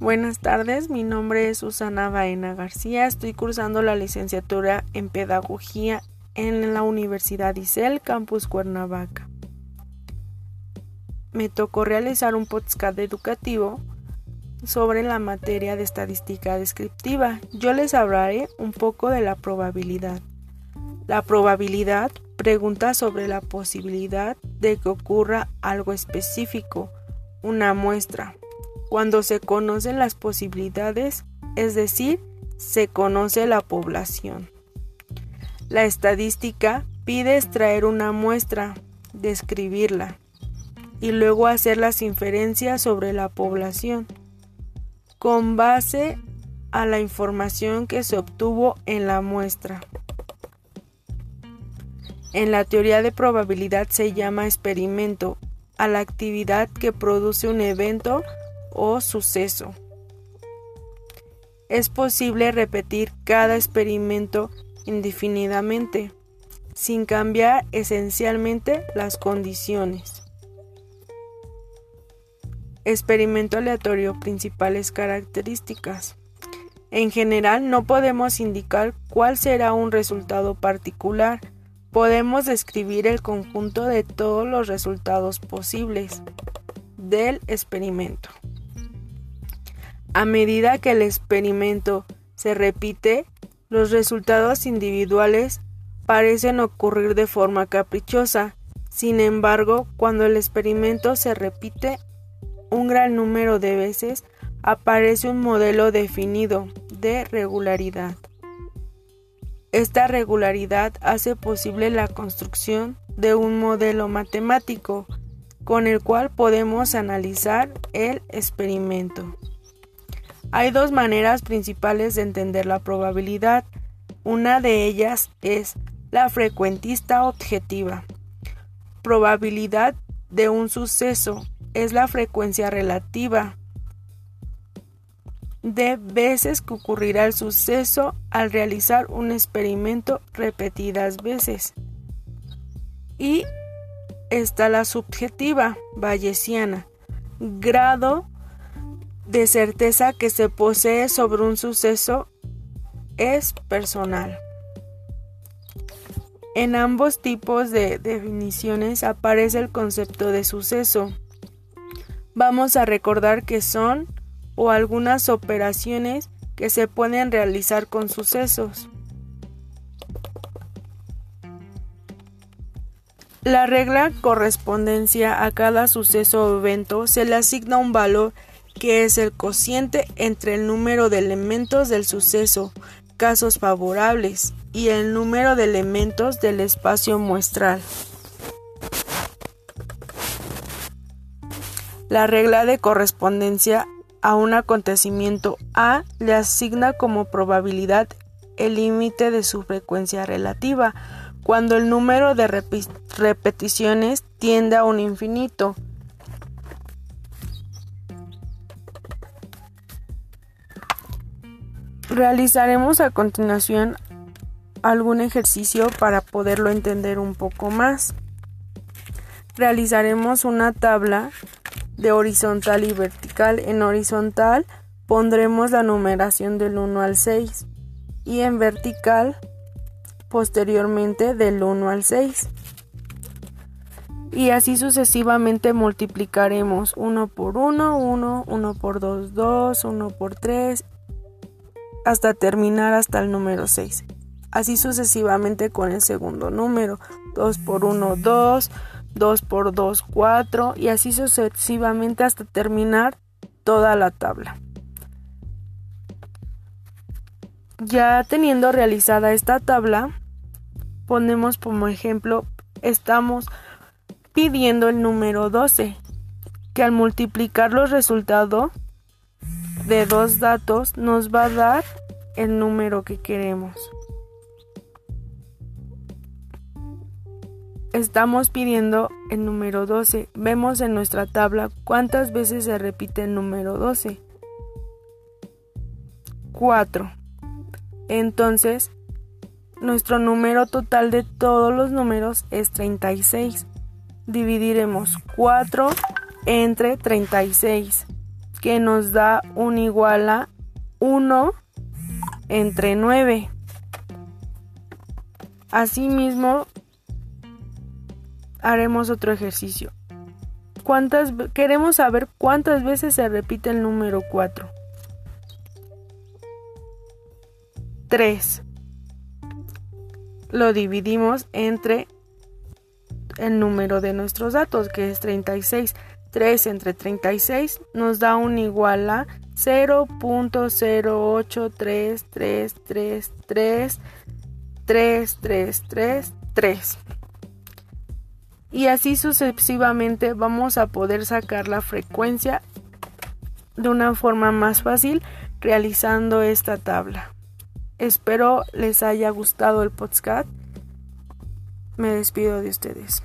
Buenas tardes, mi nombre es Susana Baena García, estoy cursando la licenciatura en Pedagogía en la Universidad ICEL, Campus Cuernavaca. Me tocó realizar un podcast educativo sobre la materia de estadística descriptiva. Yo les hablaré un poco de la probabilidad. La probabilidad pregunta sobre la posibilidad de que ocurra algo específico, una muestra, cuando se conocen las posibilidades, es decir, se conoce la población. La estadística pide extraer una muestra, describirla y luego hacer las inferencias sobre la población con base a la información que se obtuvo en la muestra. En la teoría de probabilidad se llama experimento a la actividad que produce un evento o suceso. Es posible repetir cada experimento indefinidamente, sin cambiar esencialmente las condiciones. Experimento aleatorio principales características. En general no podemos indicar cuál será un resultado particular. Podemos describir el conjunto de todos los resultados posibles del experimento. A medida que el experimento se repite, los resultados individuales parecen ocurrir de forma caprichosa. Sin embargo, cuando el experimento se repite un gran número de veces, aparece un modelo definido de regularidad. Esta regularidad hace posible la construcción de un modelo matemático con el cual podemos analizar el experimento. Hay dos maneras principales de entender la probabilidad. Una de ellas es la frecuentista objetiva. Probabilidad de un suceso es la frecuencia relativa de veces que ocurrirá el suceso al realizar un experimento repetidas veces. Y está la subjetiva bayesiana, grado de certeza que se posee sobre un suceso es personal. En ambos tipos de definiciones aparece el concepto de suceso. Vamos a recordar que son o algunas operaciones que se pueden realizar con sucesos. La regla correspondencia a cada suceso o evento se le asigna un valor que es el cociente entre el número de elementos del suceso, casos favorables, y el número de elementos del espacio muestral. La regla de correspondencia a un acontecimiento A le asigna como probabilidad el límite de su frecuencia relativa, cuando el número de repeticiones tiende a un infinito. Realizaremos a continuación algún ejercicio para poderlo entender un poco más. Realizaremos una tabla de horizontal y vertical. En horizontal pondremos la numeración del 1 al 6 y en vertical posteriormente del 1 al 6. Y así sucesivamente multiplicaremos 1 por 1, 1, 1 por 2, 2, 1 por 3 hasta terminar hasta el número 6. Así sucesivamente con el segundo número. 2 por 1, 2, 2 por 2, 4 y así sucesivamente hasta terminar toda la tabla. Ya teniendo realizada esta tabla, ponemos como ejemplo, estamos pidiendo el número 12, que al multiplicar los resultados de dos datos nos va a dar el número que queremos. Estamos pidiendo el número 12. Vemos en nuestra tabla cuántas veces se repite el número 12. 4. Entonces, nuestro número total de todos los números es 36. Dividiremos 4 entre 36. que nos da un igual a 1 entre 9. Asimismo, haremos otro ejercicio. ¿Cuántas, queremos saber cuántas veces se repite el número 4. 3. Lo dividimos entre el número de nuestros datos, que es 36. 3 entre 36 nos da un igual a 0.08333333333. Y así sucesivamente vamos a poder sacar la frecuencia de una forma más fácil realizando esta tabla. Espero les haya gustado el podcast. Me despido de ustedes.